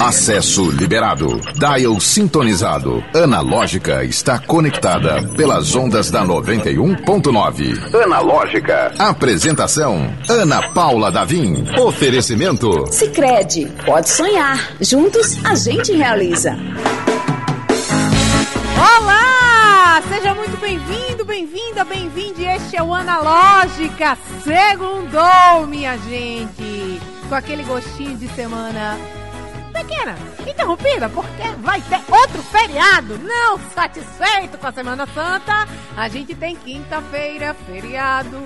Acesso liberado. Dial sintonizado. Analógica está conectada pelas ondas da 91.9. Analógica. Apresentação: Ana Paula Davim. Oferecimento: Sicredi. Pode sonhar. Juntos a gente realiza. Olá! Seja muito bem-vindo, bem-vinda, bem-vinde. Este é o Analógica. Segundou, minha gente. Com aquele gostinho de semana pequena, interrompida, porque vai ter outro feriado. Não satisfeito com a Semana Santa, a gente tem quinta-feira, feriado.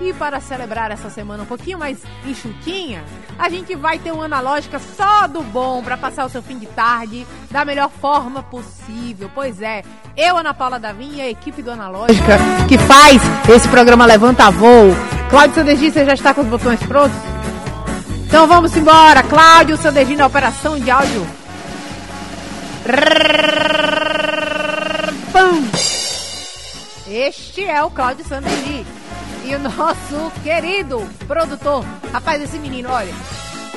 E para celebrar essa semana um pouquinho mais enxutinha, a gente vai ter uma analógica só do bom para passar o seu fim de tarde da melhor forma possível. Pois é, eu, Ana Paula Davim e a equipe do Analógica que faz esse programa Levanta Voo. Cláudio você já está com os botões prontos? Então vamos embora, Cláudio Sanderdinho na operação de áudio. Este é o Cláudio Sanderdinho. E o nosso querido produtor. Rapaz, esse menino, olha.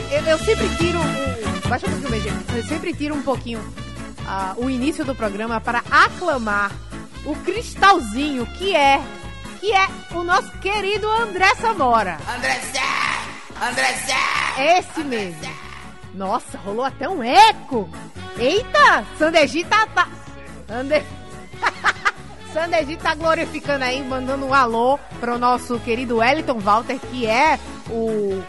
Eu, eu sempre tiro o. Um pouquinho. Eu sempre tiro um pouquinho uh, o início do programa para aclamar o cristalzinho que é. Que é o nosso querido André Samora. André André Esse mesmo. Nossa, rolou até um eco. Eita, Sandeji tá... tá... Ande... Sandeji tá glorificando aí, mandando um alô pro nosso querido Wellington Walter, que é o...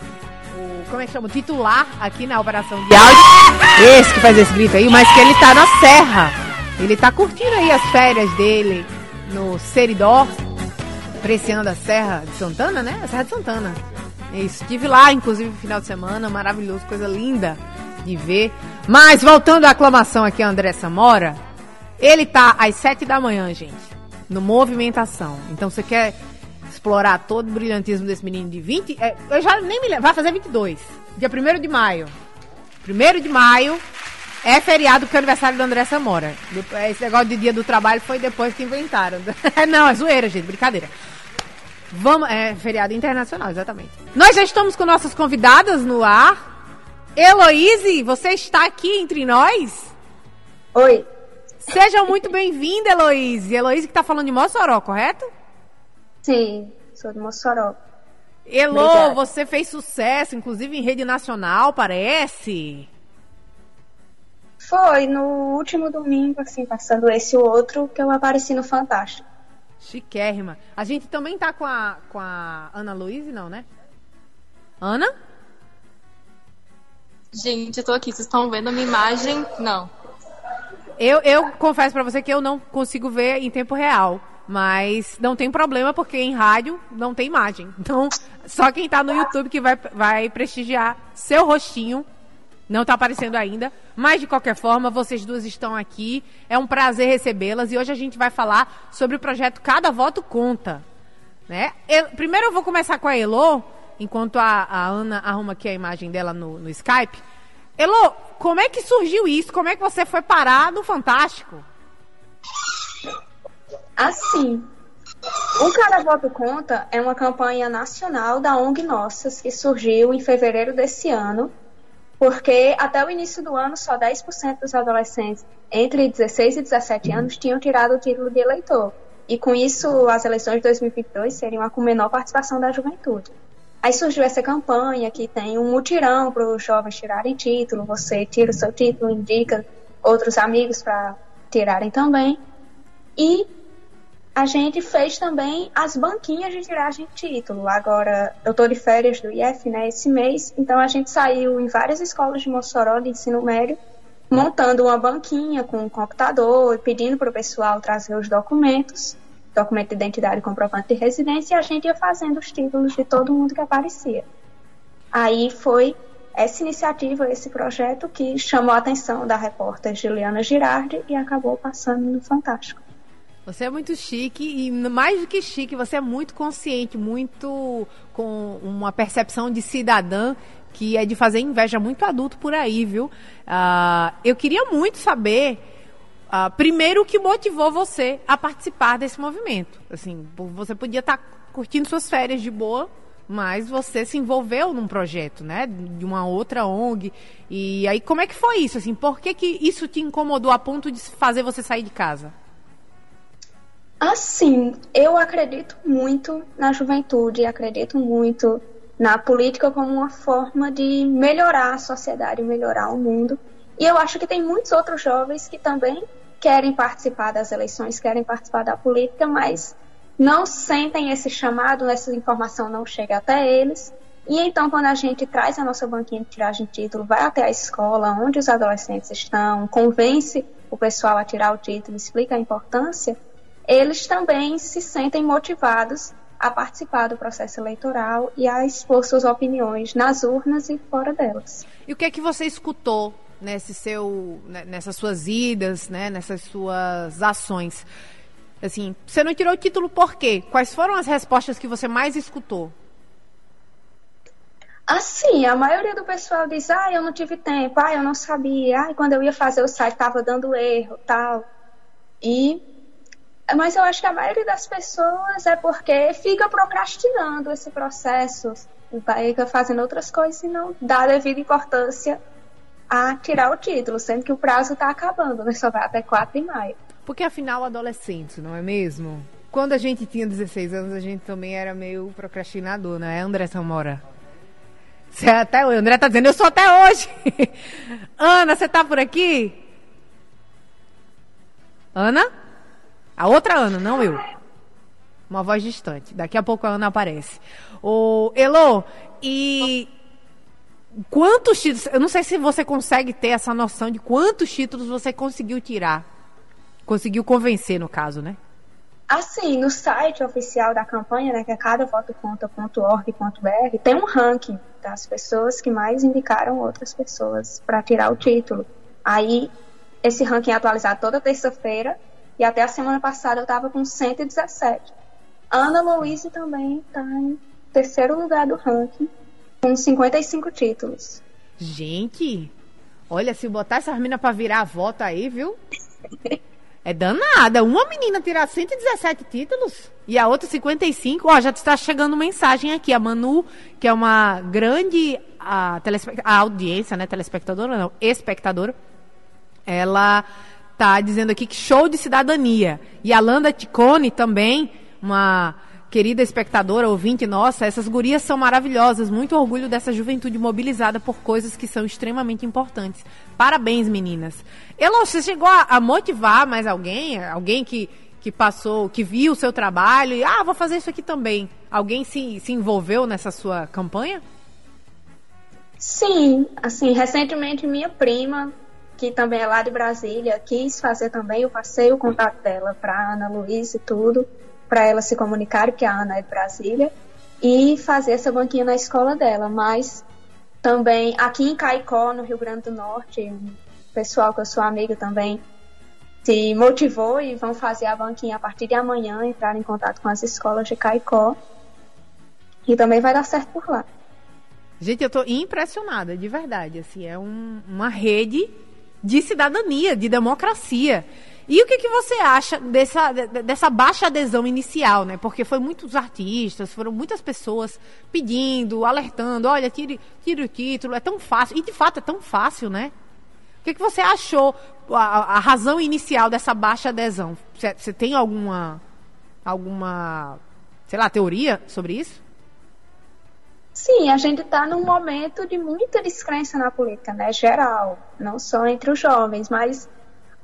o como é que chama? O titular aqui na operação de áudio. Esse que faz esse grito aí, mas que ele tá na serra. Ele tá curtindo aí as férias dele no Seridó, apreciando a Serra de Santana, né? A Serra de Santana. Isso, estive lá, inclusive, no final de semana, maravilhoso, coisa linda de ver. Mas, voltando à aclamação aqui, André Samora, ele tá às sete da manhã, gente, no Movimentação. Então, você quer explorar todo o brilhantismo desse menino de 20... É, eu já nem me lembro, vai fazer 22, dia 1 de maio. 1 de maio é feriado porque é aniversário do André Samora. Esse negócio de dia do trabalho foi depois que inventaram. Não, é zoeira, gente, brincadeira. Vamos, é feriado internacional, exatamente. Nós já estamos com nossas convidadas no ar. Heloíse, você está aqui entre nós? Oi. Seja muito bem-vinda, Heloíse. Heloíse que está falando de Mossoró, correto? Sim, sou de Mossoró. Elo, Obrigada. você fez sucesso, inclusive em rede nacional, parece? Foi, no último domingo, assim, passando esse e o outro, que eu apareci no Fantástico. Chiquérrima. A gente também tá com a, com a Ana Luiz, não, né? Ana? Gente, eu tô aqui. Vocês estão vendo a minha imagem? Não. Eu, eu confesso para você que eu não consigo ver em tempo real. Mas não tem problema, porque em rádio não tem imagem. Então, só quem tá no YouTube que vai, vai prestigiar seu rostinho não está aparecendo ainda, mas de qualquer forma, vocês duas estão aqui. É um prazer recebê-las e hoje a gente vai falar sobre o projeto Cada Voto Conta. Né? Eu, primeiro eu vou começar com a Elo, enquanto a, a Ana arruma aqui a imagem dela no, no Skype. Elo, como é que surgiu isso? Como é que você foi parar no Fantástico? Assim, o Cada Voto Conta é uma campanha nacional da ONG Nossas que surgiu em fevereiro desse ano porque até o início do ano só 10% dos adolescentes entre 16 e 17 anos tinham tirado o título de eleitor. E com isso, as eleições de 2022 seriam com menor participação da juventude. Aí surgiu essa campanha que tem um mutirão para os jovens tirarem título. Você tira o seu título, indica outros amigos para tirarem também. E a gente fez também as banquinhas de tiragem de título. Agora, eu estou de férias do IF, né, esse mês, então a gente saiu em várias escolas de Mossoró de ensino médio, montando uma banquinha com um computador e pedindo para o pessoal trazer os documentos, documento de identidade e comprovante de residência, e a gente ia fazendo os títulos de todo mundo que aparecia. Aí foi essa iniciativa, esse projeto que chamou a atenção da repórter Juliana Girardi e acabou passando no Fantástico. Você é muito chique e mais do que chique, você é muito consciente, muito com uma percepção de cidadã que é de fazer inveja muito adulto por aí, viu? Uh, eu queria muito saber, uh, primeiro, o que motivou você a participar desse movimento. Assim, você podia estar tá curtindo suas férias de boa, mas você se envolveu num projeto, né? De uma outra ONG. E aí, como é que foi isso? Assim, por que, que isso te incomodou a ponto de fazer você sair de casa? Assim, eu acredito muito na juventude, acredito muito na política como uma forma de melhorar a sociedade, melhorar o mundo. E eu acho que tem muitos outros jovens que também querem participar das eleições, querem participar da política, mas não sentem esse chamado, essa informação não chega até eles. E então, quando a gente traz a nossa banquinha de tiragem de título, vai até a escola onde os adolescentes estão, convence o pessoal a tirar o título, explica a importância, eles também se sentem motivados a participar do processo eleitoral e a expor suas opiniões nas urnas e fora delas. E o que é que você escutou nesse seu, né, nessas suas idas, né, nessas suas ações? Assim, você não tirou o título por quê? Quais foram as respostas que você mais escutou? Assim, a maioria do pessoal diz, ah, eu não tive tempo, ah, eu não sabia, ah, quando eu ia fazer o site estava dando erro, tal. E, mas eu acho que a maioria das pessoas é porque fica procrastinando esse processo, vai fazendo outras coisas e não dá devida importância a tirar o título, sendo que o prazo está acabando, né? Só vai até 4 de maio. Porque afinal, adolescente, não é mesmo? Quando a gente tinha 16 anos, a gente também era meio procrastinador, não é, André Samora? Você é até o André tá dizendo, eu sou até hoje. Ana, você tá por aqui? Ana? A outra Ana, não eu. Uma voz distante. Daqui a pouco a Ana aparece. O Elo, e quantos títulos, eu não sei se você consegue ter essa noção de quantos títulos você conseguiu tirar. Conseguiu convencer, no caso, né? Assim, no site oficial da campanha, né, que é cadavotoconta.org.br, tem um ranking das pessoas que mais indicaram outras pessoas para tirar o título. Aí, esse ranking é atualizado toda terça-feira e até a semana passada eu estava com 117. Ana Louise também está em terceiro lugar do ranking, com 55 títulos. Gente, olha, se botar essas minas para virar a voto aí, viu? É danada. Uma menina tirar 117 títulos e a outra 55. Ó, já está chegando mensagem aqui. A Manu, que é uma grande a, a audiência, né? Telespectadora, não, espectadora. Ela tá dizendo aqui que show de cidadania. E a Landa Ticone também, uma querida espectadora, ouvinte nossa, essas gurias são maravilhosas. Muito orgulho dessa juventude mobilizada por coisas que são extremamente importantes. Parabéns, meninas. Elon, você chegou a, a, motivar mais alguém? Alguém que, que passou, que viu o seu trabalho e, ah, vou fazer isso aqui também. Alguém se, se envolveu nessa sua campanha? Sim, assim, recentemente minha prima, que também é lá de Brasília, quis fazer também, eu passei o contato dela para Ana Luiz e tudo para ela se comunicar, que a Ana é de Brasília, e fazer essa banquinha na escola dela. Mas também aqui em Caicó, no Rio Grande do Norte, um pessoal que eu sou amiga também se motivou e vão fazer a banquinha a partir de amanhã, entrar em contato com as escolas de Caicó. E também vai dar certo por lá. Gente, eu estou impressionada, de verdade. Assim, é um, uma rede de cidadania, de democracia. E o que, que você acha dessa, dessa baixa adesão inicial, né? Porque foi muitos artistas, foram muitas pessoas pedindo, alertando, olha, tire, tire o título, é tão fácil. E de fato é tão fácil, né? O que, que você achou, a, a razão inicial dessa baixa adesão? Você tem alguma, alguma, sei lá, teoria sobre isso? Sim, a gente está num momento de muita descrença na política, né? Geral, não só entre os jovens, mas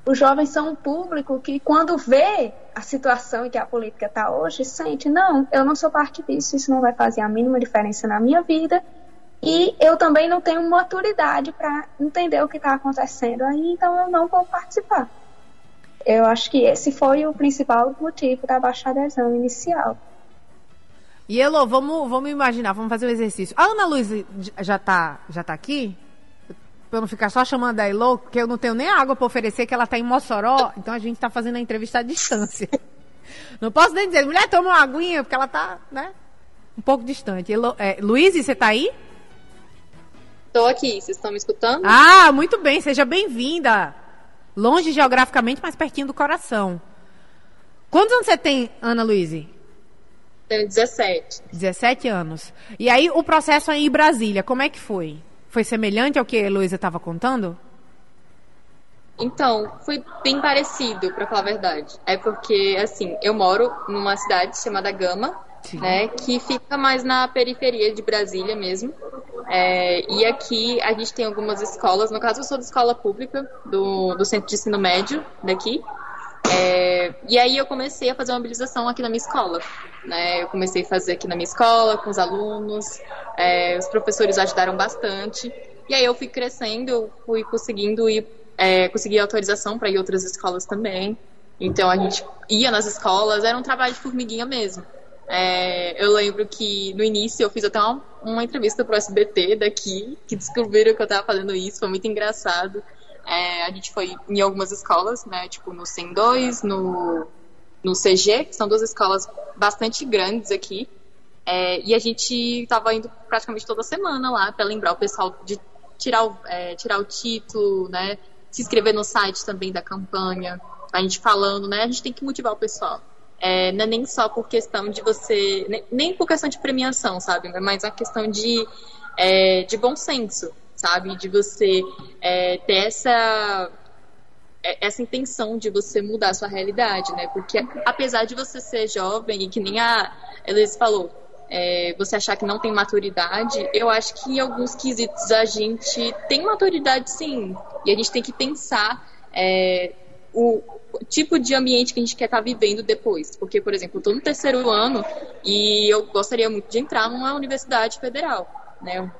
os jovens são um público que, quando vê a situação em que a política está hoje, sente: não, eu não sou parte disso, isso não vai fazer a mínima diferença na minha vida. E eu também não tenho maturidade para entender o que está acontecendo aí, então eu não vou participar. Eu acho que esse foi o principal motivo da baixa adesão inicial. E Elo, vamos, vamos imaginar, vamos fazer o um exercício. A Ana Luiz já está já tá aqui? Pra eu não ficar só chamando a Elo, que eu não tenho nem água para oferecer, que ela está em Mossoró, então a gente está fazendo a entrevista à distância. Não posso nem dizer, mulher, toma uma aguinha, porque ela está, né, um pouco distante. Elo, é, Luiz, você está aí? Estou aqui, vocês estão me escutando? Ah, muito bem, seja bem-vinda. Longe geograficamente, mas pertinho do coração. Quantos anos você tem, Ana Luiz? Tenho 17. 17 anos. E aí, o processo aí em Brasília, como é que foi? Foi semelhante ao que a Heloísa estava contando? Então, foi bem parecido, para falar a verdade. É porque, assim, eu moro numa cidade chamada Gama, Sim. né, que fica mais na periferia de Brasília mesmo. É, e aqui a gente tem algumas escolas, no caso eu sou da escola pública, do, do centro de ensino médio daqui. É, e aí eu comecei a fazer uma mobilização aqui na minha escola. Né? Eu comecei a fazer aqui na minha escola, com os alunos, é, os professores ajudaram bastante. E aí eu fui crescendo, fui conseguindo ir, é, conseguir autorização para ir outras escolas também. Então a gente ia nas escolas, era um trabalho de formiguinha mesmo. É, eu lembro que no início eu fiz até uma, uma entrevista pro SBT daqui, que descobriram que eu estava fazendo isso, foi muito engraçado. É, a gente foi em algumas escolas, né, tipo no 102, no, no CG, que são duas escolas bastante grandes aqui. É, e a gente estava indo praticamente toda semana lá para lembrar o pessoal de tirar o, é, tirar o título, né, se inscrever no site também da campanha. A gente falando, né, a gente tem que motivar o pessoal. É, não é nem só por questão de você, nem, nem por questão de premiação, sabe? Mas a questão de, é, de bom senso sabe? De você é, ter essa é, essa intenção de você mudar a sua realidade, né? Porque apesar de você ser jovem e que nem a Elise falou, é, você achar que não tem maturidade, eu acho que em alguns quesitos a gente tem maturidade sim. E a gente tem que pensar é, o, tipo de ambiente que a gente quer estar tá vivendo depois. Porque, por exemplo, eu estou no terceiro ano e eu gostaria muito de entrar numa universidade federal né,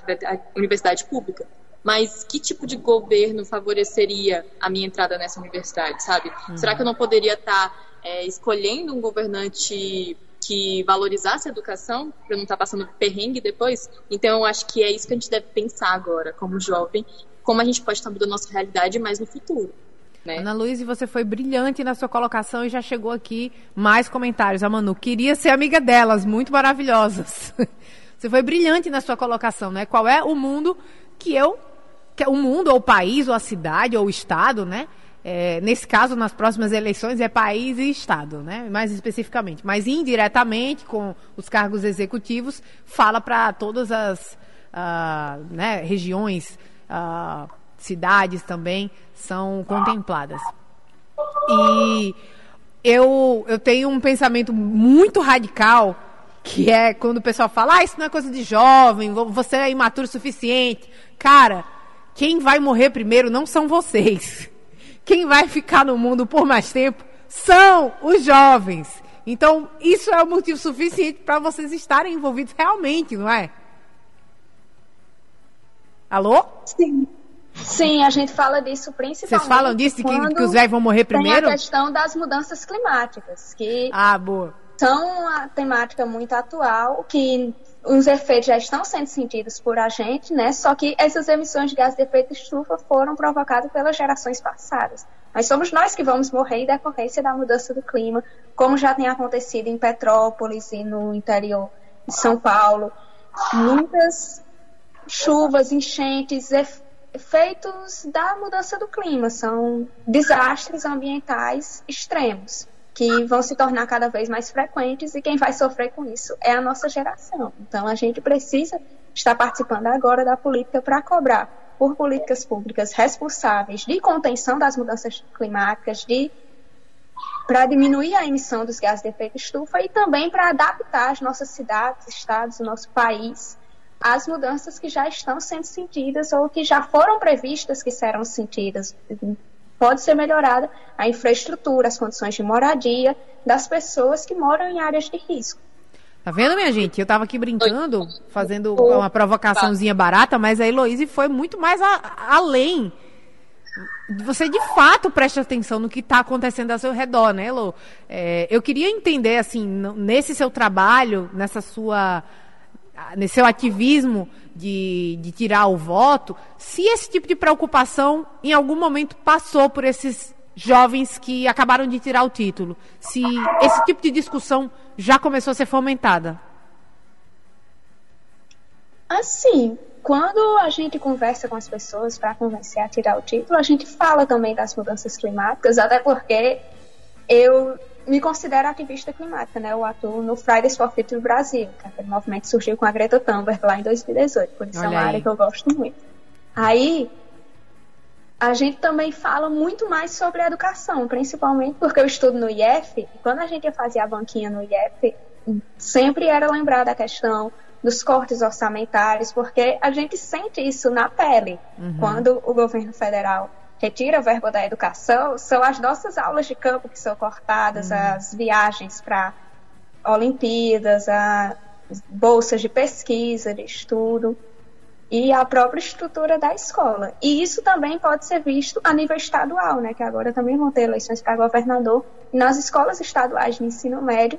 universidade pública. Mas que tipo de governo favoreceria a minha entrada nessa universidade, sabe? Uhum. Será que eu não poderia estar é, escolhendo um governante que valorizasse a educação, para não estar passando perrengue depois? Então, eu acho que é isso que a gente deve pensar agora, como jovem, como a gente pode estar mudando a nossa realidade mais no futuro. Né? Ana Luiz, você foi brilhante na sua colocação e já chegou aqui mais comentários. A Manu, queria ser amiga delas, muito maravilhosas. Você foi brilhante na sua colocação, né? Qual é o mundo que eu, o mundo ou o país ou a cidade ou o estado, né? É, nesse caso, nas próximas eleições, é país e Estado, né? mais especificamente. Mas indiretamente, com os cargos executivos, fala para todas as uh, né, regiões, uh, cidades também são contempladas. E eu, eu tenho um pensamento muito radical que é quando o pessoal fala, ah, isso não é coisa de jovem, você é imaturo o suficiente. Cara, quem vai morrer primeiro não são vocês. Quem vai ficar no mundo por mais tempo são os jovens. Então, isso é o motivo suficiente para vocês estarem envolvidos realmente, não é? Alô? Sim. Sim, a gente fala disso principalmente. Vocês falam disso, que, que os velhos vão morrer primeiro? Tem a questão das mudanças climáticas. Que ah, boa são uma temática muito atual, que os efeitos já estão sendo sentidos por a gente, né? Só que essas emissões de gás de efeito estufa foram provocadas pelas gerações passadas. Mas somos nós que vamos morrer em decorrência da mudança do clima, como já tem acontecido em Petrópolis e no interior de São Paulo. Muitas chuvas, enchentes, efeitos da mudança do clima, são desastres ambientais extremos que vão se tornar cada vez mais frequentes e quem vai sofrer com isso é a nossa geração. Então a gente precisa estar participando agora da política para cobrar por políticas públicas responsáveis de contenção das mudanças climáticas, de para diminuir a emissão dos gases de efeito estufa e também para adaptar as nossas cidades, estados, o nosso país às mudanças que já estão sendo sentidas ou que já foram previstas que serão sentidas pode ser melhorada a infraestrutura, as condições de moradia das pessoas que moram em áreas de risco. Tá vendo, minha gente? Eu tava aqui brincando, fazendo uma provocaçãozinha barata, mas a Heloíse foi muito mais a, além. Você de fato presta atenção no que está acontecendo ao seu redor, né, Elo? É, eu queria entender, assim, nesse seu trabalho, nessa sua nesse seu ativismo de, de tirar o voto, se esse tipo de preocupação em algum momento passou por esses jovens que acabaram de tirar o título, se esse tipo de discussão já começou a ser fomentada. Assim, quando a gente conversa com as pessoas para convencer a tirar o título, a gente fala também das mudanças climáticas, até porque eu me considero ativista climática, né? Eu atuo no Fridays for Future Brasil, que aquele movimento surgiu com a Greta Thunberg lá em 2018, por isso Olha é uma aí. área que eu gosto muito. Aí, a gente também fala muito mais sobre educação, principalmente porque eu estudo no IF, e quando a gente ia fazer a banquinha no IF, sempre era lembrar da questão dos cortes orçamentários, porque a gente sente isso na pele. Uhum. Quando o governo federal retira a verba da educação, são as nossas aulas de campo que são cortadas, uhum. as viagens para Olimpíadas, as bolsas de pesquisa, de estudo e a própria estrutura da escola. E isso também pode ser visto a nível estadual, né, que agora também vão ter eleições para governador. E nas escolas estaduais de ensino médio,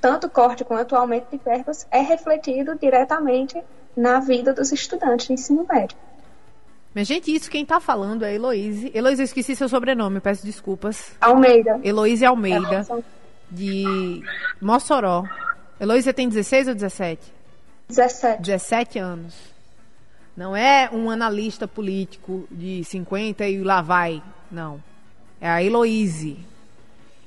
tanto corte quanto aumento de verbas é refletido diretamente na vida dos estudantes de ensino médio. Mas, gente, isso quem está falando é Heloíse. Heloíse, eu esqueci seu sobrenome, peço desculpas. Almeida. Heloíse Almeida, é, de Mossoró. Heloíse, você tem 16 ou 17? 17. 17 anos. Não é um analista político de 50 e lá vai. Não. É a Heloíse.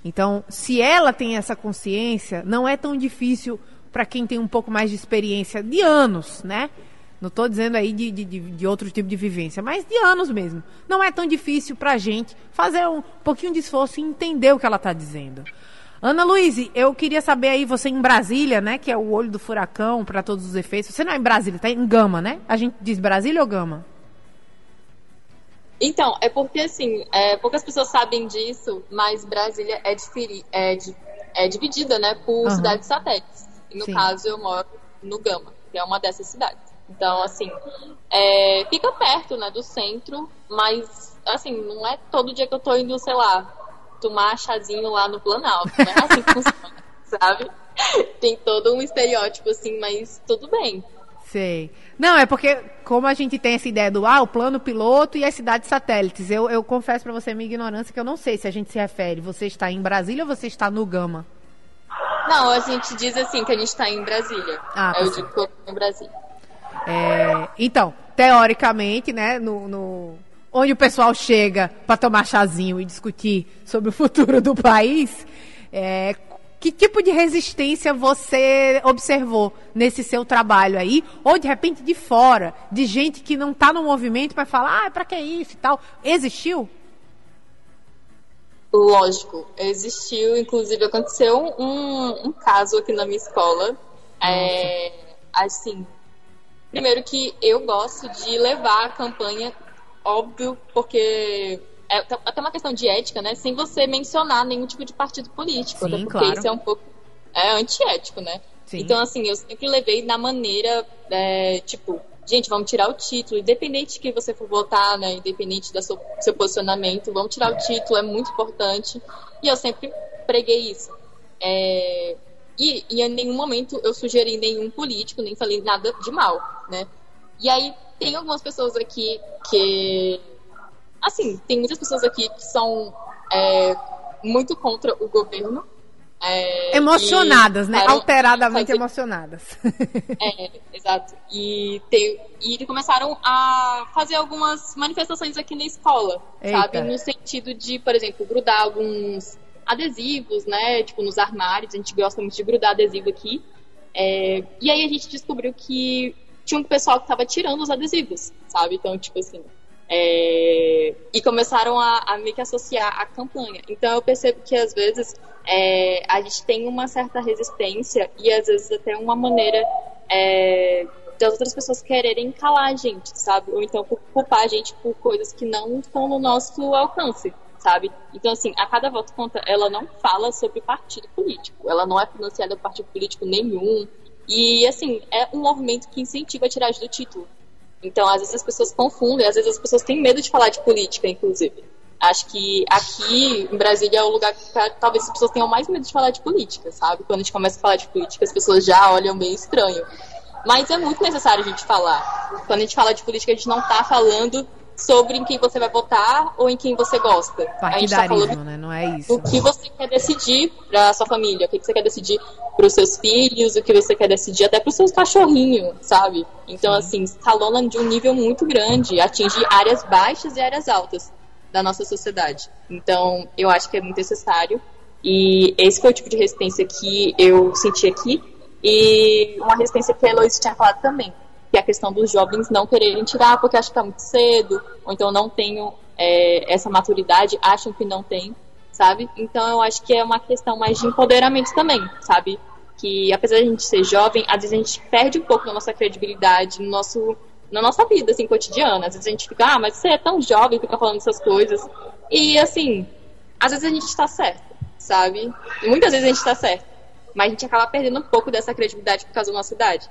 Então, se ela tem essa consciência, não é tão difícil para quem tem um pouco mais de experiência, de anos, né? Não estou dizendo aí de, de, de, outro tipo de vivência, mas de anos mesmo. Não é tão difícil para a gente fazer um pouquinho de esforço e entender o que ela está dizendo. Ana Luíse, eu queria saber aí, você em Brasília, né? Que é o olho do furacão para todos os efeitos. Você não é em Brasília, tá em Gama, né? A gente diz Brasília ou Gama? Então, é porque assim, é, poucas pessoas sabem disso, mas Brasília é, é, é dividida, né, por uhum. cidades satélites. E no Sim. caso, eu moro no Gama, que é uma dessas cidades. Então, assim, é, fica perto, né, do centro, mas, assim, não é todo dia que eu tô indo, sei lá, tomar chazinho lá no Planalto. Não é assim que funciona, sabe? Tem todo um estereótipo assim, mas tudo bem. Sei. Não, é porque, como a gente tem essa ideia do ah, o plano piloto e as cidades satélites, eu, eu confesso para você minha ignorância que eu não sei se a gente se refere. Você está em Brasília ou você está no Gama? Não, a gente diz assim que a gente está em Brasília. Ah, eu digo que eu estou em Brasília. É, então, teoricamente, né, no, no onde o pessoal chega para tomar chazinho e discutir sobre o futuro do país, é, que tipo de resistência você observou nesse seu trabalho aí? Ou de repente de fora, de gente que não está no movimento para falar, ah, para que isso e tal? Existiu? Lógico, existiu. Inclusive aconteceu um, um caso aqui na minha escola. É, assim, primeiro que eu gosto de levar a campanha óbvio, porque é até uma questão de ética, né? Sem você mencionar nenhum tipo de partido político. Sim, porque claro. isso é um pouco é antiético, né? Sim. Então, assim, eu sempre levei na maneira, é, tipo, gente, vamos tirar o título, independente de que você for votar, né? Independente do seu, seu posicionamento, vamos tirar o título, é muito importante. E eu sempre preguei isso. É, e, e em nenhum momento eu sugeri nenhum político, nem falei nada de mal, né? E aí tem algumas pessoas aqui que. Assim, tem muitas pessoas aqui que são é, muito contra o governo. É, emocionadas, né? Alteradamente emocionadas. É, exato. E, tem, e começaram a fazer algumas manifestações aqui na escola, Eita. sabe? No sentido de, por exemplo, grudar alguns adesivos, né? Tipo, nos armários. A gente gosta muito de grudar adesivo aqui. É, e aí a gente descobriu que tinha um pessoal que tava tirando os adesivos, sabe? Então, tipo assim. É... E começaram a, a meio que associar a campanha. Então eu percebo que às vezes é, a gente tem uma certa resistência e às vezes até uma maneira é, das outras pessoas quererem calar a gente, sabe? Ou então culpar a gente por coisas que não estão no nosso alcance, sabe? Então, assim, a cada voto conta, ela não fala sobre partido político. Ela não é financiada por partido político nenhum. E, assim, é um movimento que incentiva a tiragem do título. Então, às vezes as pessoas confundem, às vezes as pessoas têm medo de falar de política, inclusive. Acho que aqui em Brasília é o lugar que talvez as pessoas tenham mais medo de falar de política, sabe? Quando a gente começa a falar de política, as pessoas já olham meio estranho. Mas é muito necessário a gente falar. Quando a gente fala de política, a gente não está falando sobre em quem você vai votar ou em quem você gosta. A gente tá falando né? Não é isso. O que você quer decidir para sua família, o que você quer decidir para os seus filhos, o que você quer decidir até para os seus cachorrinhos, sabe? Então, Sim. assim, escalona de um nível muito grande, atinge áreas baixas e áreas altas da nossa sociedade. Então, eu acho que é muito necessário. E esse foi o tipo de resistência que eu senti aqui. E uma resistência que a Heloísa tinha falado também, que é a questão dos jovens não quererem tirar porque acham que está muito cedo, ou então não tenham é, essa maturidade, acham que não tem, sabe? Então eu acho que é uma questão mais de empoderamento também, sabe? Que apesar de a gente ser jovem, às vezes a gente perde um pouco da nossa credibilidade no nosso, na nossa vida, assim, cotidiana. Às vezes a gente fica, ah, mas você é tão jovem, fica falando essas coisas. E assim, às vezes a gente está certo, sabe? E muitas vezes a gente está certo. Mas a gente acaba perdendo um pouco dessa credibilidade por causa da nossa idade.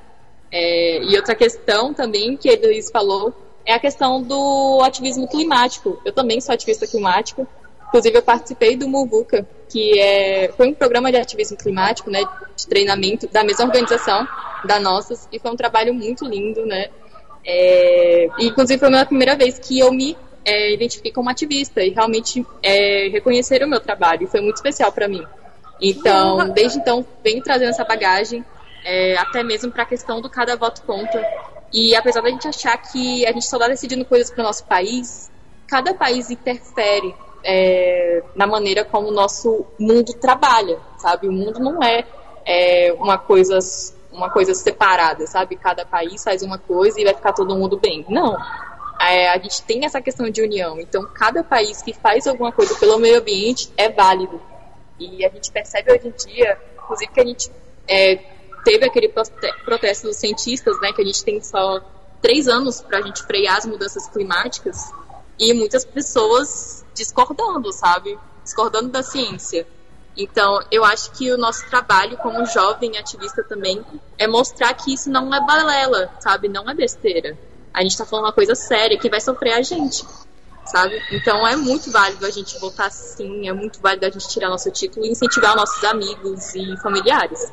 É, e outra questão também que ele Luiz falou é a questão do ativismo climático. Eu também sou ativista climático. Inclusive, eu participei do Muvuca, que é, foi um programa de ativismo climático, né, de treinamento da mesma organização da Nossas, e foi um trabalho muito lindo, né. É, e, inclusive, foi a primeira vez que eu me é, identifiquei como ativista e realmente é, reconheceram o meu trabalho, foi muito especial para mim. Então, desde então, venho trazendo essa bagagem, é, até mesmo para a questão do cada voto conta. E apesar da gente achar que a gente só está decidindo coisas para o nosso país, cada país interfere é, na maneira como o nosso mundo trabalha, sabe? O mundo não é, é uma coisa uma coisa separada, sabe? Cada país faz uma coisa e vai ficar todo mundo bem. Não. É, a gente tem essa questão de união. Então, cada país que faz alguma coisa pelo meio ambiente é válido. E a gente percebe hoje em dia, inclusive, que a gente é, teve aquele protesto dos cientistas, né, que a gente tem só três anos para a gente frear as mudanças climáticas, e muitas pessoas discordando, sabe? Discordando da ciência. Então, eu acho que o nosso trabalho como jovem ativista também é mostrar que isso não é balela, sabe? Não é besteira. A gente está falando uma coisa séria que vai sofrer a gente sabe? Então é muito válido a gente votar sim, é muito válido a gente tirar nosso título e incentivar nossos amigos e familiares.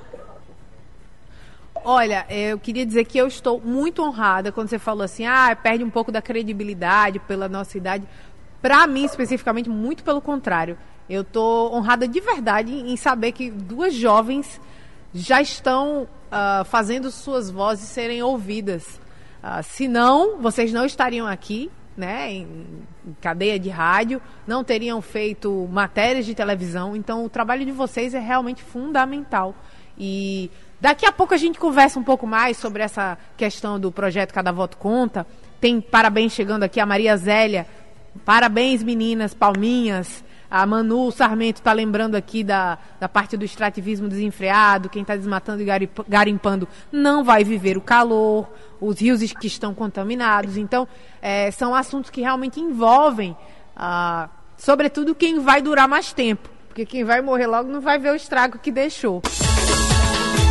Olha, eu queria dizer que eu estou muito honrada quando você falou assim, ah, perde um pouco da credibilidade pela nossa idade. Para mim, especificamente, muito pelo contrário. Eu estou honrada de verdade em saber que duas jovens já estão uh, fazendo suas vozes serem ouvidas. Uh, senão, vocês não estariam aqui né, em, em, cadeia de rádio, não teriam feito matérias de televisão. Então, o trabalho de vocês é realmente fundamental. E daqui a pouco a gente conversa um pouco mais sobre essa questão do projeto Cada Voto Conta. Tem parabéns chegando aqui a Maria Zélia. Parabéns, meninas, palminhas. A Manu Sarmento está lembrando aqui da, da parte do extrativismo desenfreado. Quem está desmatando e garimpando não vai viver o calor os rios que estão contaminados. Então, é, são assuntos que realmente envolvem, ah, sobretudo, quem vai durar mais tempo. Porque quem vai morrer logo não vai ver o estrago que deixou.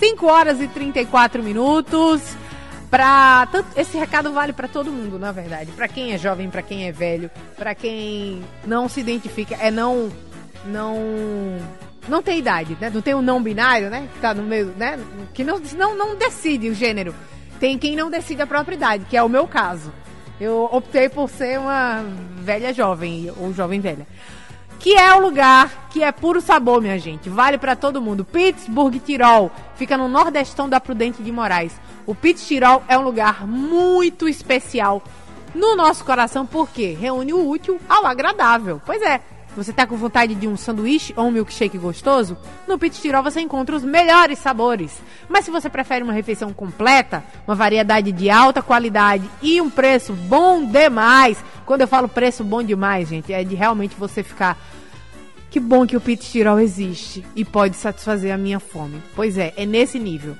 5 horas e 34 minutos. Pra, esse recado vale para todo mundo, na verdade. Para quem é jovem, para quem é velho, para quem não se identifica, é não não não tem idade, né? Não tem o não binário, né? Que tá no meio, né? Que não não, não decide o gênero. Tem quem não decide a própria idade, que é o meu caso. Eu optei por ser uma velha jovem, ou jovem velha. Que é o lugar que é puro sabor, minha gente. Vale para todo mundo. Pittsburgh Tirol. Fica no nordestão da Prudente de Moraes. O Pitts Tirol é um lugar muito especial no nosso coração, porque reúne o útil ao agradável. Pois é, você está com vontade de um sanduíche ou um milkshake gostoso? No Pit Tirol você encontra os melhores sabores. Mas se você prefere uma refeição completa, uma variedade de alta qualidade e um preço bom demais, quando eu falo preço bom demais, gente, é de realmente você ficar que bom que o Pit Tirol existe e pode satisfazer a minha fome. Pois é, é nesse nível.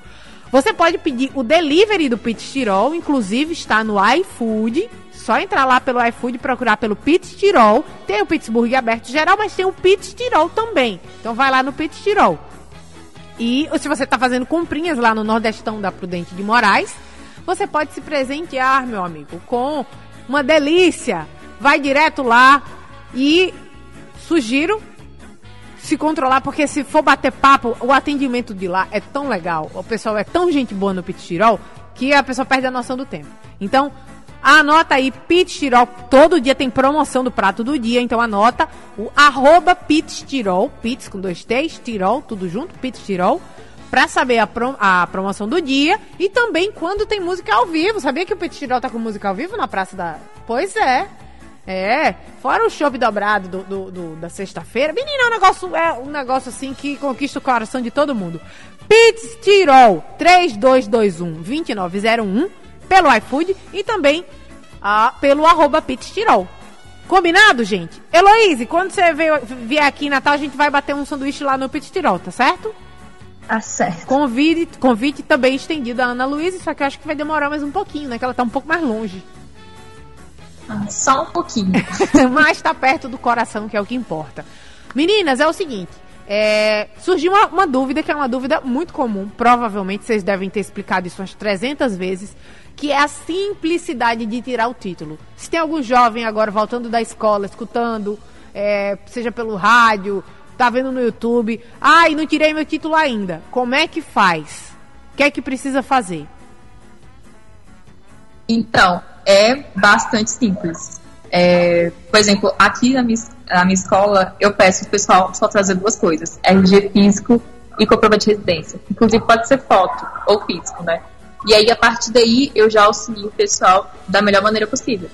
Você pode pedir o delivery do Pit Tirol, inclusive está no iFood só entrar lá pelo iFood e procurar pelo Pit Tirol. Tem o Pittsburgh aberto geral, mas tem o Pit Tirol também. Então vai lá no Pit Tirol. E se você está fazendo comprinhas lá no Nordestão da Prudente de Moraes, você pode se presentear, meu amigo, com uma delícia. Vai direto lá e sugiro se controlar, porque se for bater papo, o atendimento de lá é tão legal, o pessoal é tão gente boa no Pit Tirol, que a pessoa perde a noção do tempo. Então, anota aí, Pit Tirol, todo dia tem promoção do prato do dia, então anota o arroba Pit Tirol, Pits com dois T's, Tirol, tudo junto, Pit Tirol, pra saber a, prom a promoção do dia e também quando tem música ao vivo. Sabia que o Pit Tirol tá com música ao vivo na Praça da... Pois é. É, fora o show dobrado do, do, do da sexta-feira. Menina, é um negócio, é um negócio assim que conquista o coração de todo mundo. Pits Tirol 3221 2901 pelo iFood e também ah, pelo arroba Tirol. Combinado, gente? Heloíse, quando você veio, vier aqui em Natal, a gente vai bater um sanduíche lá no Pits Tirol, tá certo? Tá certo. Convite, convite também estendido à Ana Luísa, só que eu acho que vai demorar mais um pouquinho, né? Que ela tá um pouco mais longe. Só um pouquinho. Mas tá perto do coração, que é o que importa. Meninas, é o seguinte. É, surgiu uma, uma, dúvida, que é uma dúvida muito comum. Provavelmente vocês devem ter explicado isso umas 300 vezes. Que é a simplicidade de tirar o título. Se tem algum jovem agora voltando da escola, escutando, é, seja pelo rádio, tá vendo no YouTube. Ah, e não tirei meu título ainda. Como é que faz? O que é que precisa fazer? Então, é bastante simples. É, por exemplo, aqui na minha, na minha escola, eu peço o pessoal só trazer duas coisas: RG físico e comprovante de residência. Inclusive, pode ser foto ou físico, né? E aí, a partir daí, eu já auxilio o pessoal da melhor maneira possível.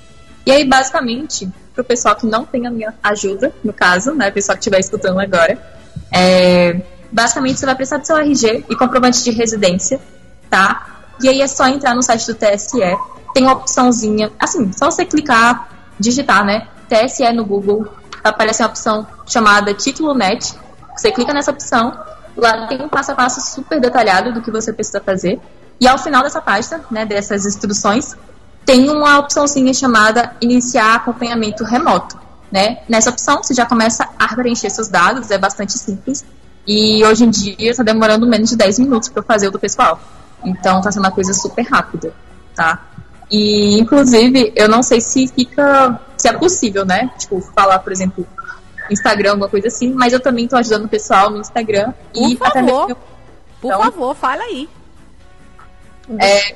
E aí, basicamente, para o pessoal que não tem a minha ajuda, no caso, né, o pessoal que estiver escutando agora, é, basicamente você vai precisar do seu RG e comprovante de residência, tá? E aí é só entrar no site do TSE tem uma opçãozinha, assim, só você clicar, digitar, né? TSE no Google, aparece uma opção chamada Título Net. Você clica nessa opção, lá tem um passo a passo super detalhado do que você precisa fazer. E ao final dessa página, né, dessas instruções, tem uma opçãozinha chamada Iniciar acompanhamento remoto. Né? Nessa opção, você já começa a preencher seus dados, é bastante simples. E hoje em dia está demorando menos de 10 minutos para fazer o do pessoal. Então está sendo uma coisa super rápida, tá? E, inclusive, eu não sei se fica. se é possível, né? Tipo, falar, por exemplo, Instagram, alguma coisa assim, mas eu também tô ajudando o pessoal no Instagram. Por e favor. Mesmo... Por então, favor, fala aí. É,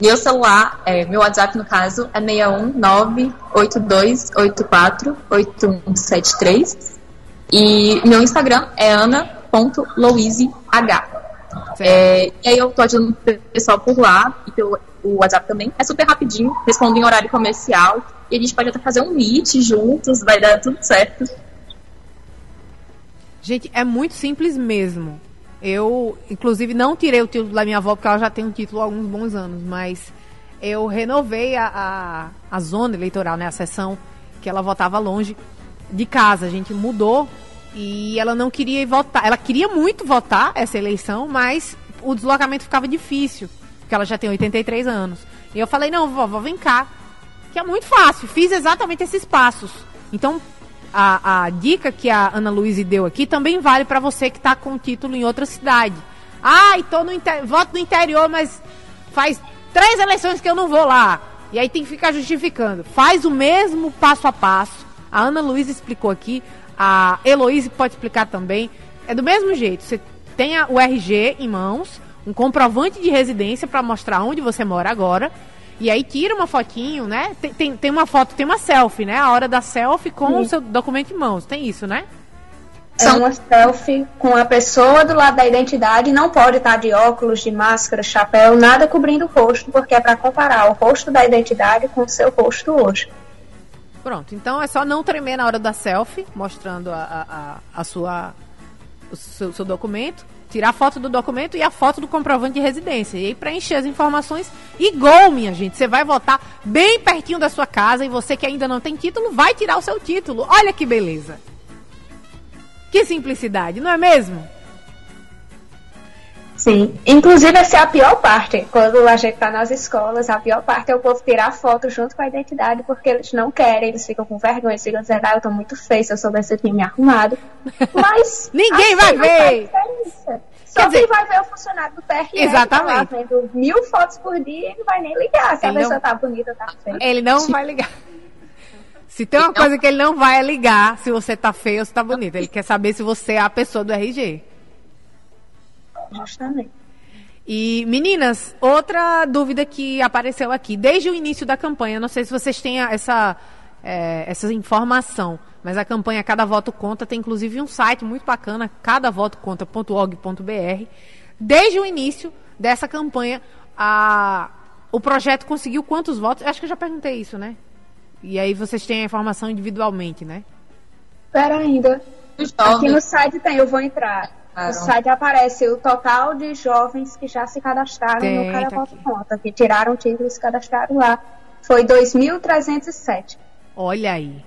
meu celular, é, meu WhatsApp no caso, é 61982848173. E meu Instagram é ana.louiseh. É, e aí eu tô ajudando o pessoal por lá e pelo o WhatsApp também. É super rapidinho, responde em horário comercial. E a gente pode até fazer um meet juntos, vai dar tudo certo. Gente, é muito simples mesmo. Eu, inclusive, não tirei o título da minha avó, porque ela já tem um título há alguns bons anos, mas eu renovei a, a, a zona eleitoral, né? A sessão que ela votava longe de casa. A gente mudou e ela não queria votar. Ela queria muito votar essa eleição, mas o deslocamento ficava difícil porque ela já tem 83 anos. E eu falei, não, vovó, vem cá. Que é muito fácil. Fiz exatamente esses passos. Então, a, a dica que a Ana Luísa deu aqui também vale para você que está com título em outra cidade. Ah, tô no voto no interior, mas faz três eleições que eu não vou lá. E aí tem que ficar justificando. Faz o mesmo passo a passo. A Ana Luísa explicou aqui. A Heloísa pode explicar também. É do mesmo jeito. Você tem o RG em mãos um comprovante de residência para mostrar onde você mora agora. E aí tira uma fotinho, né? Tem, tem, tem, uma foto, tem uma selfie, né? A hora da selfie com Sim. o seu documento em mãos. Tem isso, né? É uma selfie com a pessoa do lado da identidade. Não pode estar de óculos, de máscara, chapéu, nada cobrindo o rosto, porque é para comparar o rosto da identidade com o seu rosto hoje. Pronto, então é só não tremer na hora da selfie, mostrando a, a, a sua, o seu, seu documento tirar foto do documento e a foto do comprovante de residência. E aí preencher as informações. E gol, minha gente. Você vai votar bem pertinho da sua casa e você que ainda não tem título, vai tirar o seu título. Olha que beleza. Que simplicidade, não é mesmo? Sim, inclusive essa é a pior parte. Quando a gente tá nas escolas, a pior parte é o povo tirar foto junto com a identidade, porque eles não querem, eles ficam com vergonha, eles ficam dizendo, ah, eu tô muito feio se eu soubesse que me arrumado. Mas. Ninguém assim, vai ver! Só Quer quem dizer... vai ver o funcionário do TRE Exatamente. Tá vendo mil fotos por dia e não vai nem ligar se ele a pessoa não... tá bonita ou tá feia. Ele não vai ligar. Se tem uma então, coisa que ele não vai é ligar se você tá feio ou se tá bonita. Ele quer saber se você é a pessoa do RG. Justamente. E, meninas, outra dúvida que apareceu aqui. Desde o início da campanha, não sei se vocês têm essa, é, essa informação, mas a campanha Cada Voto Conta tem inclusive um site muito bacana, cadavotoconta.org.br. Desde o início dessa campanha, a, o projeto conseguiu quantos votos? Acho que eu já perguntei isso, né? E aí vocês têm a informação individualmente, né? Pera ainda. Aqui no site tem, eu vou entrar. No site aparece o total de jovens que já se cadastraram tem, no Cada tá Conta, que tiraram o título e se cadastraram lá. Foi 2.307. Olha aí.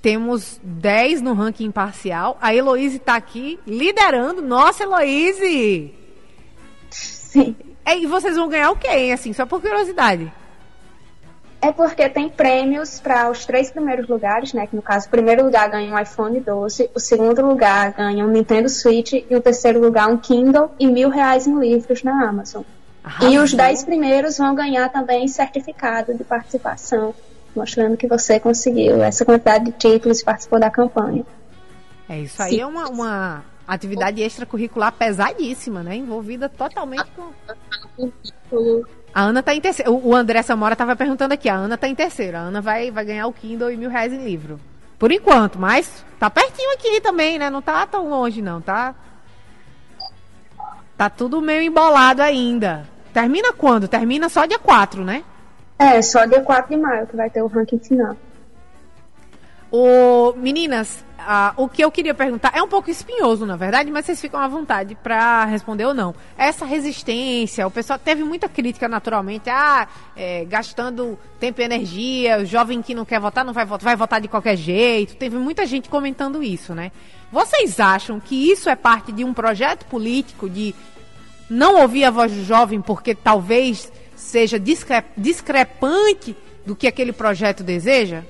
Temos 10 no ranking parcial. A Heloíse está aqui liderando. Nossa, Heloíse! Sim. E vocês vão ganhar o quê, assim, só por curiosidade? É porque tem prêmios para os três primeiros lugares, né? Que no caso, o primeiro lugar ganha um iPhone 12, o segundo lugar ganha um Nintendo Switch e o terceiro lugar um Kindle e mil reais em livros na Amazon. e os dez primeiros vão ganhar também certificado de participação, mostrando que você conseguiu essa quantidade de títulos e participou da campanha. É isso aí, Sim. é uma, uma atividade extracurricular pesadíssima, né? Envolvida totalmente com. A Ana tá em terceiro. O André Samora tava perguntando aqui. A Ana tá em terceiro. A Ana vai, vai ganhar o Kindle e mil reais em livro. Por enquanto, mas tá pertinho aqui também, né? Não tá tão longe, não, tá? Tá tudo meio embolado ainda. Termina quando? Termina só dia 4, né? É, só dia 4 de maio que vai ter o ranking final. O, meninas, o que eu queria perguntar é um pouco espinhoso, na verdade, mas vocês ficam à vontade para responder ou não. Essa resistência, o pessoal teve muita crítica naturalmente, ah, é, gastando tempo e energia, o jovem que não quer votar não vai votar, vai votar de qualquer jeito. Teve muita gente comentando isso, né? Vocês acham que isso é parte de um projeto político de não ouvir a voz do jovem porque talvez seja discre discrepante do que aquele projeto deseja?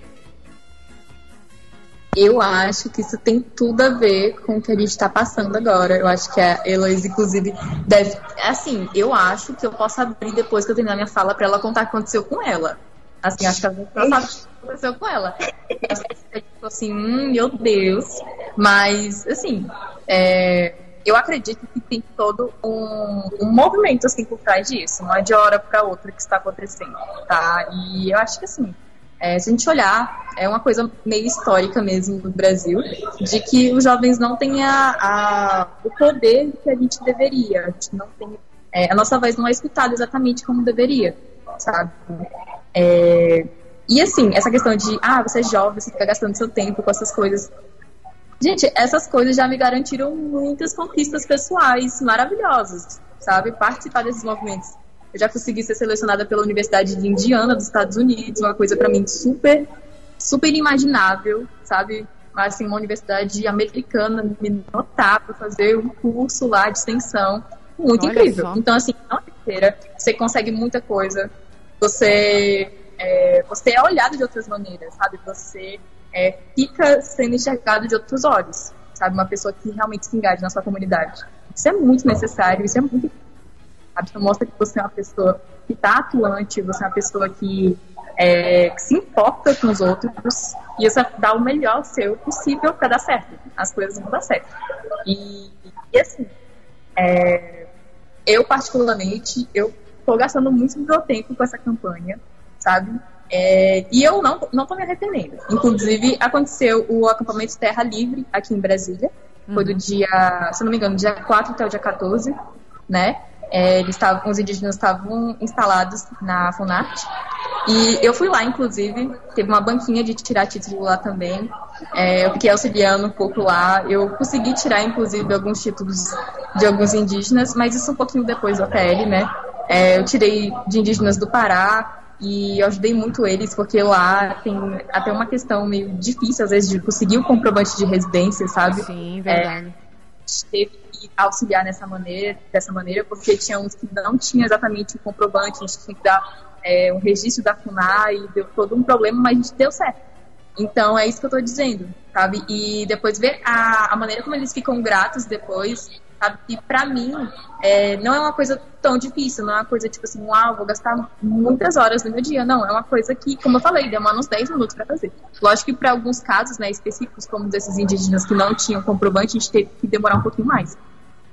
Eu acho que isso tem tudo a ver com o que a gente está passando agora. Eu acho que a Heloísa, inclusive, deve. Assim, eu acho que eu posso abrir depois que eu terminar minha fala para ela contar o que aconteceu com ela. Assim, acho que ela sabe o que aconteceu com ela. Tipo assim, hum, meu Deus. Mas, assim, é, eu acredito que tem todo um, um, movimento assim por trás disso. Não é de hora para outra que está acontecendo, tá? E eu acho que, assim, é, se a gente olhar, é uma coisa meio histórica mesmo no Brasil, de que os jovens não têm a, a o poder que a gente deveria. A, gente não tem, é, a nossa voz não é escutada exatamente como deveria, sabe? É, e assim, essa questão de, ah, você é jovem, você fica gastando seu tempo com essas coisas. Gente, essas coisas já me garantiram muitas conquistas pessoais maravilhosas, sabe? Participar desses movimentos eu já consegui ser selecionada pela Universidade de Indiana, dos Estados Unidos, uma coisa para mim super, super inimaginável, sabe? Assim, uma universidade americana me notar para fazer um curso lá de extensão. Muito Olha incrível. Só. Então, assim, não inteira, você consegue muita coisa. Você é, você é olhado de outras maneiras, sabe? Você é, fica sendo enxergado de outros olhos, sabe? Uma pessoa que realmente se engaja na sua comunidade. Isso é muito necessário, isso é muito sabe? Isso mostra que você é uma pessoa que está atuante, você é uma pessoa que, é, que, se importa com os outros e você dá o melhor seu possível para dar certo. As coisas vão dar certo. E, e assim, é, eu particularmente, eu estou gastando muito do meu tempo com essa campanha, sabe? É, e eu não, não tô me arrependendo. Inclusive, aconteceu o acampamento Terra Livre aqui em Brasília. Foi do uhum. dia, se não me engano, dia 4 até o dia 14, né? É, eles tavam, os indígenas estavam instalados na Funarte. E eu fui lá, inclusive, teve uma banquinha de tirar título lá também. É, eu fiquei auxiliando um pouco lá. Eu consegui tirar, inclusive, alguns títulos de alguns indígenas, mas isso um pouquinho depois do APL, né? É, eu tirei de indígenas do Pará e eu ajudei muito eles, porque lá tem até uma questão meio difícil, às vezes, de conseguir o comprovante de residência, sabe? Sim, verdade. É, teve auxiliar nessa maneira, dessa maneira, porque tinha uns que não tinham exatamente o comprovante, a gente tinha que dar é, um registro da FUNAI, deu todo um problema, mas a gente deu certo. Então é isso que eu estou dizendo, sabe? E depois ver a, a maneira como eles ficam gratos depois, sabe? E pra mim, é, não é uma coisa tão difícil, não é uma coisa tipo assim, uau, vou gastar muitas horas no meu dia. Não, é uma coisa que, como eu falei, demora uns 10 minutos para fazer. Lógico que para alguns casos, né, específicos, como desses indígenas que não tinham comprovante, a gente teve que demorar um pouquinho mais.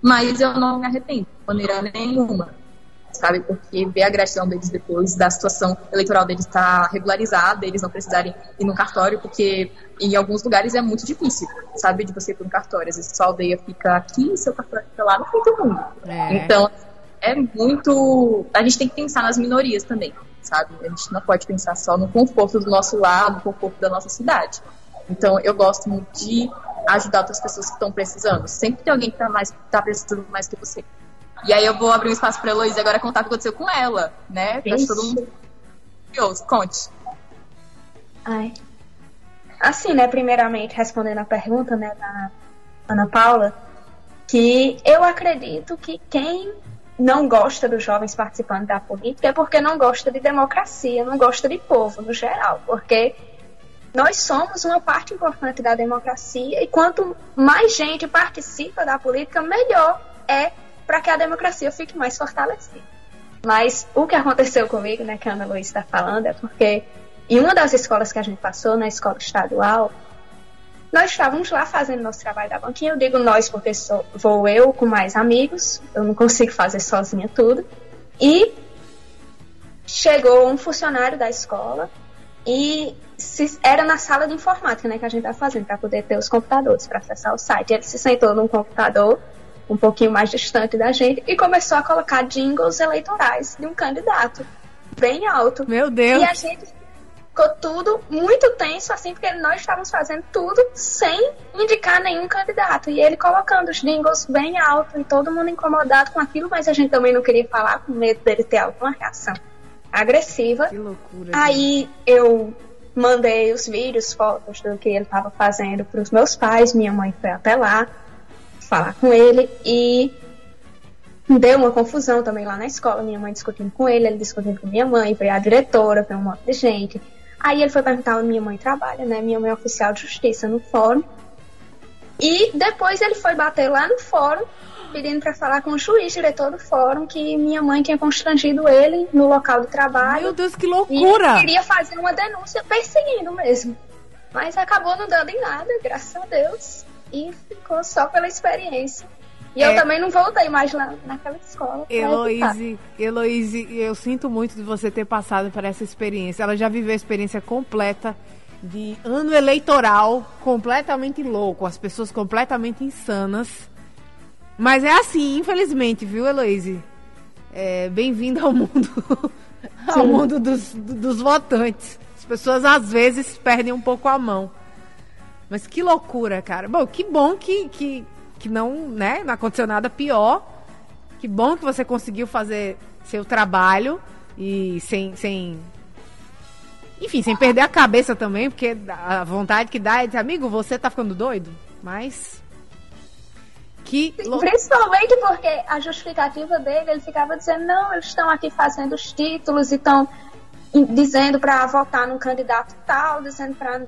Mas eu não me arrependo, de maneira nenhuma sabe? Porque ver a gratidão deles depois da situação eleitoral deles estar tá regularizada, eles não precisarem ir no cartório, porque em alguns lugares é muito difícil, sabe? De você ir para um cartório. Às vezes sua aldeia fica aqui e seu cartório fica lá no fim do mundo. É. Então, é muito. A gente tem que pensar nas minorias também, sabe? A gente não pode pensar só no conforto do nosso lar, no conforto da nossa cidade. Então, eu gosto muito de ajudar outras pessoas que estão precisando. Sempre tem alguém que está mais, tá precisando mais que você. E aí eu vou abrir um espaço para a Heloísa agora contar o que aconteceu com ela, né? Pra todo mundo curioso. Conte. Ai. Assim, né, primeiramente, respondendo a pergunta, né, da Ana Paula, que eu acredito que quem não gosta dos jovens participando da política é porque não gosta de democracia, não gosta de povo no geral, porque nós somos uma parte importante da democracia e quanto mais gente participa da política, melhor é para que a democracia fique mais fortalecida. Mas o que aconteceu comigo, né, que a Ana Luiz está falando, é porque em uma das escolas que a gente passou, na escola estadual, nós estávamos lá fazendo nosso trabalho da banquinha. Eu digo nós porque sou, vou eu com mais amigos, eu não consigo fazer sozinha tudo. E chegou um funcionário da escola e se, era na sala de informática né, que a gente estava fazendo para poder ter os computadores para acessar o site. Ele se sentou num computador um pouquinho mais distante da gente, e começou a colocar jingles eleitorais de um candidato bem alto. Meu Deus! E a gente ficou tudo muito tenso, assim, porque nós estávamos fazendo tudo sem indicar nenhum candidato. E ele colocando os jingles bem alto e todo mundo incomodado com aquilo, mas a gente também não queria falar com medo dele ter alguma reação agressiva. Que loucura. Aí eu mandei os vídeos, fotos do que ele estava fazendo para os meus pais, minha mãe foi até lá falar com ele e deu uma confusão também lá na escola. Minha mãe discutindo com ele, ele discutindo com minha mãe, veio a diretora, veio um monte de gente. Aí ele foi perguntar onde minha mãe trabalha, né? Minha mãe é oficial de justiça no fórum. E depois ele foi bater lá no fórum, pedindo para falar com o juiz, diretor do fórum, que minha mãe tinha constrangido ele no local do trabalho. Meu Deus, que loucura! E queria fazer uma denúncia perseguindo mesmo. Mas acabou não dando em nada, graças a Deus e ficou só pela experiência. E é. eu também não voltei mais lá naquela escola. Heloíse, Heloíse, eu sinto muito de você ter passado por essa experiência. Ela já viveu a experiência completa de ano eleitoral completamente louco, as pessoas completamente insanas. Mas é assim, infelizmente, viu, Heloíse? É, Bem-vinda ao mundo, ao mundo dos, dos votantes. As pessoas às vezes perdem um pouco a mão. Mas que loucura, cara. Bom, que bom que, que, que não, né, não aconteceu nada pior. Que bom que você conseguiu fazer seu trabalho e sem, sem enfim, sem perder a cabeça também, porque a vontade que dá é dizer, amigo, você tá ficando doido? Mas. Que... Principalmente porque a justificativa dele, ele ficava dizendo, não, eles estão aqui fazendo os títulos e estão dizendo para votar num candidato tal, dizendo para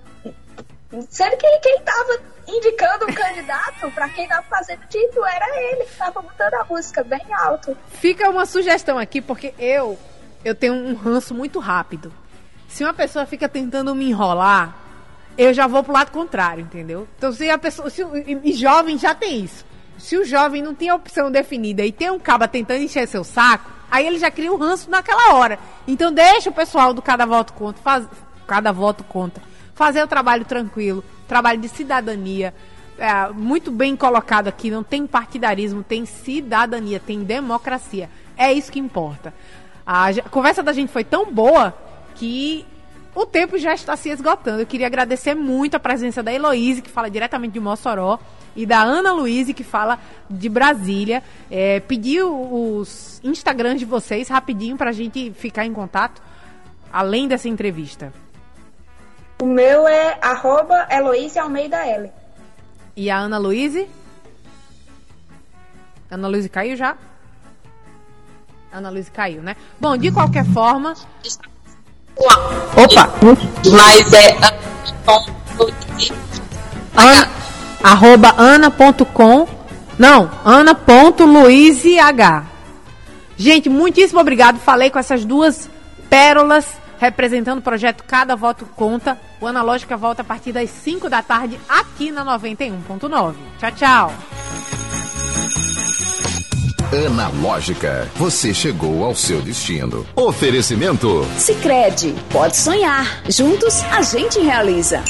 Sendo que quem estava indicando o candidato para quem estava fazendo título era ele que estava botando a música bem alto. Fica uma sugestão aqui, porque eu eu tenho um ranço muito rápido. Se uma pessoa fica tentando me enrolar, eu já vou pro lado contrário, entendeu? Então se a pessoa. Se, e, e jovem já tem isso. Se o jovem não tem a opção definida e tem um caba tentando encher seu saco, aí ele já cria um ranço naquela hora. Então deixa o pessoal do cada voto conta, faz, cada voto conta fazer o trabalho tranquilo, trabalho de cidadania, é, muito bem colocado aqui, não tem partidarismo, tem cidadania, tem democracia. É isso que importa. A, conversa da gente foi tão boa que o tempo já está se esgotando. Eu queria agradecer muito a presença da Heloíse, que fala diretamente de Mossoró, e da Ana Luíse, que fala de Brasília. É, pedir os Instagrams de vocês rapidinho para a gente ficar em contato, além dessa entrevista. O meu é arroba Heloíse Almeida L. E a Ana Luíse? Ana Luíse caiu já? Ana Luíse caiu, né? Bom, de qualquer forma. Opa! Mas é. An, arroba ana.com Não, Ana.luizh. Gente, muitíssimo obrigado. Falei com essas duas pérolas representando o projeto Cada Voto Conta. O Analógica volta a partir das 5 da tarde aqui na 91.9. Tchau, tchau. Analógica, você chegou ao seu destino. Oferecimento. Sicredi, pode sonhar. Juntos a gente realiza.